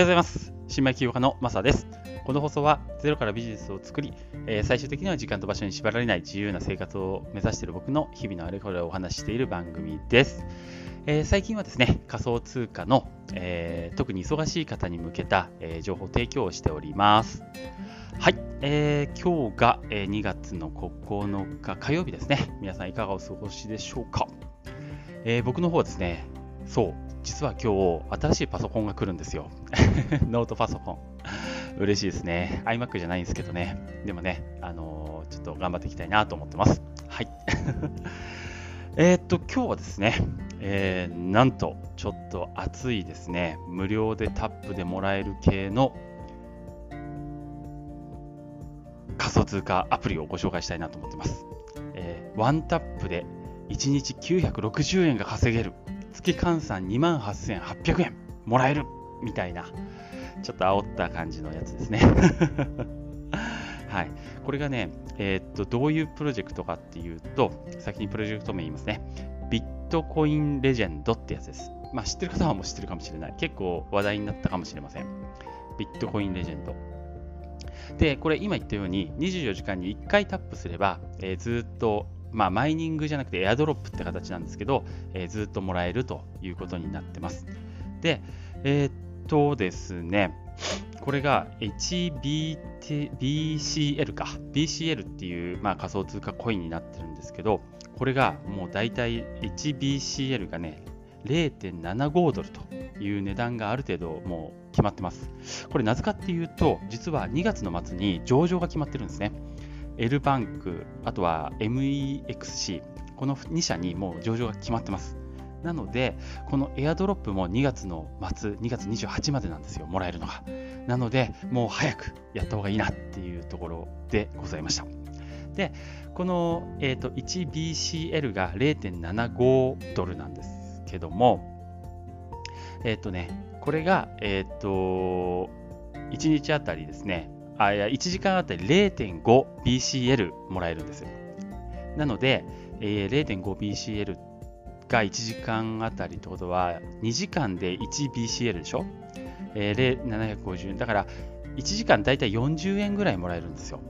ようございます。新米起業家のマサです。この放送はゼロからビジネスを作り、えー、最終的には時間と場所に縛られない自由な生活を目指している僕の日々のあれこれをお話ししている番組です。えー、最近はですね、仮想通貨の、えー、特に忙しい方に向けた、え情報提供をしております。はい、えー、今日が、え2月の9日火曜日ですね。皆さんいかがお過ごしでしょうか。え僕の方はですね、そう、実は今日新しいパソコンが来るんですよ。ノートパソコン。嬉しいですね。iMac じゃないんですけどね。でもね、あのー、ちょっと頑張っていきたいなと思ってます。はい。えっと、今日はですね、えー、なんと、ちょっと熱いですね、無料でタップでもらえる系の仮想通貨アプリをご紹介したいなと思ってます。えー、ワンタップで1日960円が稼げる月換算2万8800円もらえるみたいな、ちょっと煽った感じのやつですね。はい。これがね、えー、っと、どういうプロジェクトかっていうと、先にプロジェクト名言いますね。ビットコインレジェンドってやつです。まあ、知ってる方はもう知ってるかもしれない。結構話題になったかもしれません。ビットコインレジェンド。で、これ今言ったように24時間に1回タップすれば、えー、ずっとまあ、マイニングじゃなくてエアドロップって形なんですけど、えー、ずっともらえるということになってます。で、えー、っとですね、これが HBCL か、BCL っていう、まあ、仮想通貨コインになってるんですけど、これがもう大体 HBCL がね、0.75ドルという値段がある程度もう決まってます。これなぜかっていうと、実は2月の末に上場が決まってるんですね。L バンク、あとは MEXC、この2社にもう上場が決まってます。なので、このエアドロップも2月の末、2月28までなんですよ、もらえるのが。なので、もう早くやった方がいいなっていうところでございました。で、この、えーと、1BCL が0.75ドルなんですけども、えっ、ー、とね、これが、えっ、ー、と、1日あたりですね、あいや1時間あたり 0.5BCL もらえるんですよ。なので、えー、0.5BCL が1時間あたりってことは2時間で 1BCL でしょ、えー、750円だから1時間だいたい40円ぐらいもらえるんですよ。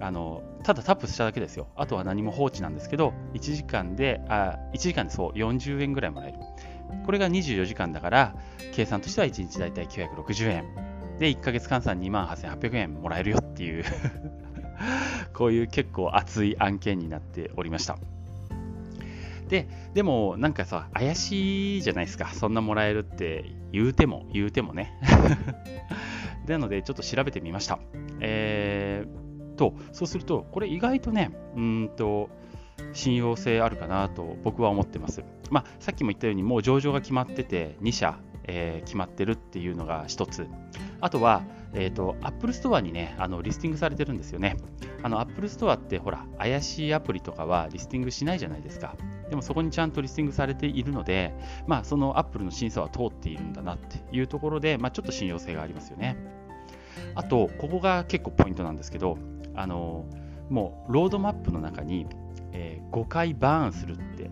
あのただタップしただけですよ。あとは何も放置なんですけど、1時間で、あ1時間でそう40円ぐらいもらえる。これが24時間だから、計算としては1日だいたい960円。で、1ヶ月換算2万8800円もらえるよっていう こういう結構熱い案件になっておりました。で、でもなんかさ、怪しいじゃないですか。そんなもらえるって言うても、言うてもね。なので、ちょっと調べてみました。えー、と、そうすると、これ意外とね、うんと、信用性あるかなと僕は思ってます。まあ、さっきも言ったように、もう上場が決まってて、2社、えー、決まってるっていうのが1つ。あとは、えっ、ー、と、Apple Store にね、あの、リスティングされてるんですよね。あの、Apple Store ってほら、怪しいアプリとかはリスティングしないじゃないですか。でもそこにちゃんとリスティングされているので、まあ、その Apple の審査は通っているんだなっていうところで、まあ、ちょっと信用性がありますよね。あと、ここが結構ポイントなんですけど、あの、もう、ロードマップの中に、えー、5回バーンするって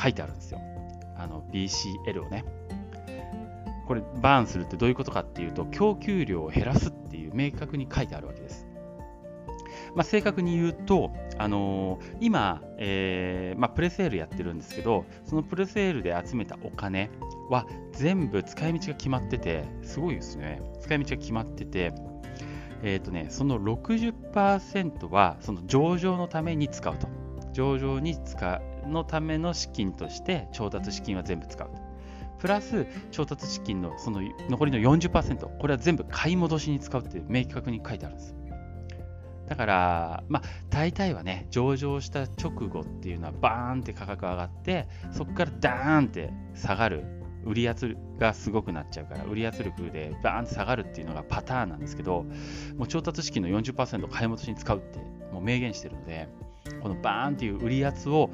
書いてあるんですよ。あの、BCL をね。これバーンするってどういうことかっていうと供給量を減らすっていう明確に書いてあるわけです。まあ、正確に言うと、あのー、今、えーまあ、プレセールやってるんですけどそのプレセールで集めたお金は全部使い道が決まっててすごいですね。使い道が決まっててえーとね、その60%はその上場のために使うと。上場に使うのための資金として調達資金は全部使うと。プラス調達資金のその残りの40%、これは全部買い戻しに使うって明確に書いてあるんです。だから、まあ、大体はね、上場した直後っていうのはバーンって価格上がって、そこからダーンって下がる、売り圧がすごくなっちゃうから、売り圧力でバーンって下がるっていうのがパターンなんですけど、もう調達資金の40%を買い戻しに使うってもう明言してるので、このバーンっていう売り圧を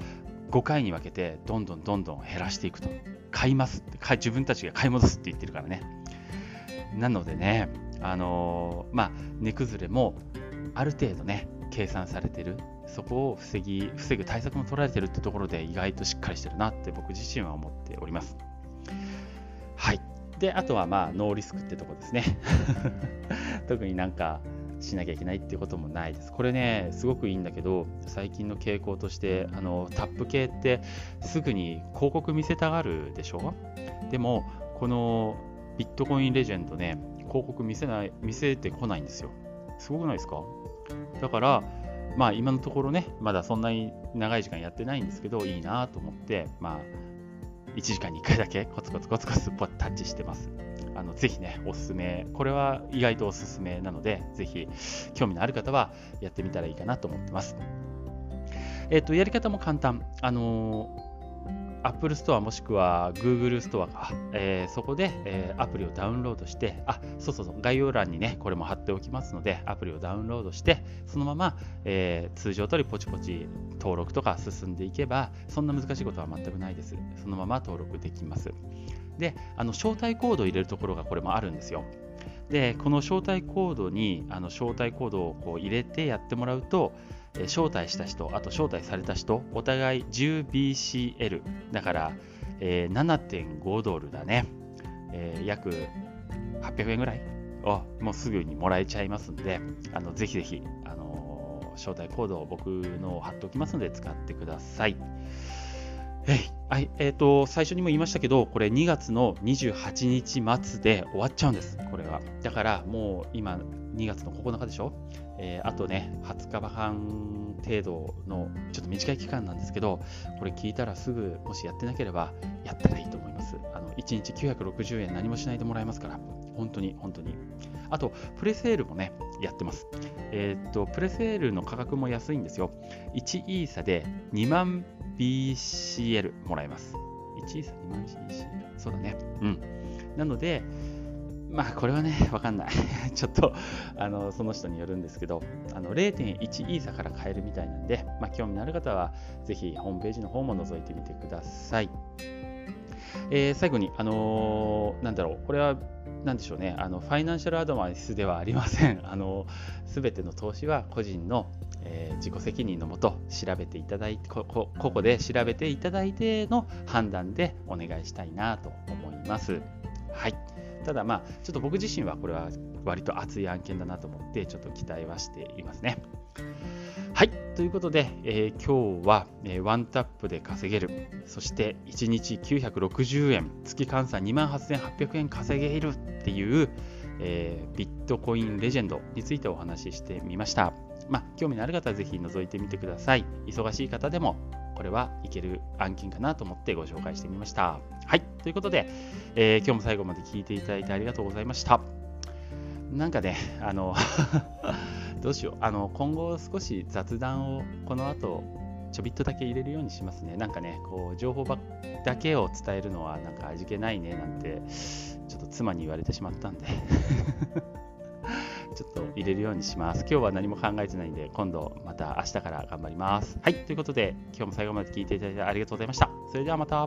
5回に分けて、どんどんどんどん減らしていくと。買いますって自分たちが買い戻すって言ってるからね。なのでねあのー、まあ値崩れもある程度ね計算されてる。そこを防ぎ防ぐ対策も取られてるってところで意外としっかりしてるなって僕自身は思っております。はい。で、あとはまあ、ノーリスクってとこですね。特になんか、しなきゃいけないっていうこともないです。これね、すごくいいんだけど、最近の傾向として、あのタップ系ってすぐに広告見せたがるでしょ？でも、このビットコインレジェンドね、広告見せない、見せてこないんですよ。すごくないですか？だから、まあ今のところね、まだそんなに長い時間やってないんですけど、いいなと思って、まあ、1時間に1回だけコツコツコツコツタッチしてます。のぜひね、おすすめ、これは意外とおすすめなので、ぜひ興味のある方はやってみたらいいかなと思ってます。えっ、と、やり方も簡単。あの Apple Store もしくは Google Store か、えー、そこで、えー、アプリをダウンロードして、あ、そうそうそう、概要欄にね、これも貼っておきますので、アプリをダウンロードして、そのまま、えー、通常通りポチポチ登録とか進んでいけば、そんな難しいことは全くないです。そのまま登録できます。で、あの招待コードを入れるところがこれもあるんですよ。で、この招待コードに、あの招待コードをこう入れてやってもらうと、招待した人、あと招待された人、お互い 10BCL、だから、えー、7.5ドルだね、えー、約800円ぐらい？をもうすぐにもらえちゃいますんで、あのぜひぜひ、あのー、招待コードを僕の貼っておきますので使ってください。はい、えーと、最初にも言いましたけど、これ2月の28日末で終わっちゃうんです、これは。だからもう今、2月の9日でしょ、えー、あとね、20日半程度のちょっと短い期間なんですけど、これ聞いたらすぐ、もしやってなければ、やったらいいと思います。あの1日960円何もしないでもらえますから、本当に、本当に。あと、プレセールもね、やってます。えっ、と、プレセールの価格も安いんですよ。1イーサで2万 BCL もらえます。1イーサ2万 BCL。そうだね。うん。なので、まあこれはね、わかんない。ちょっとあのその人によるんですけど、あの0.1イーサから買えるみたいなんで、まあ、興味のある方はぜひホームページの方も覗いてみてください。えー、最後に、あのー、なんだろう、これはなんでしょうね、あのファイナンシャルアドバイスではありません。あの全ての投資は個人の、えー、自己責任のもと調べていただいて、ここで調べていただいての判断でお願いしたいなと思います。はい。ただまあ、ちょっと僕自身はこれは割と熱い案件だなと思って、ちょっと期待はしていますね。はい。ということで、えー、今日は、えー、ワンタップで稼げる。そして1日960円、月換算28,800円稼げるっていう、えー、ビットコインレジェンドについてお話ししてみました。まあ、興味のある方はぜひ覗いてみてください。忙しい方でもこれはいける案件かなと思ってご紹介してみました。はい。ということで、えー、今日も最後まで聞いていただいてありがとうございました。なんかね、あの どうしよう。あの、今後少し雑談をこの後、ちょびっとだけ入れるようにしますね。なんかね、こう、情報ばだけを伝えるのはなんか味気ないねなんて、ちょっと妻に言われてしまったんで ちょっと入れるようにします。今日は何も考えてないんで、今度また明日から頑張ります。はい、ということで、今日も最後まで聞いていただいてありがとうございました。それではまた。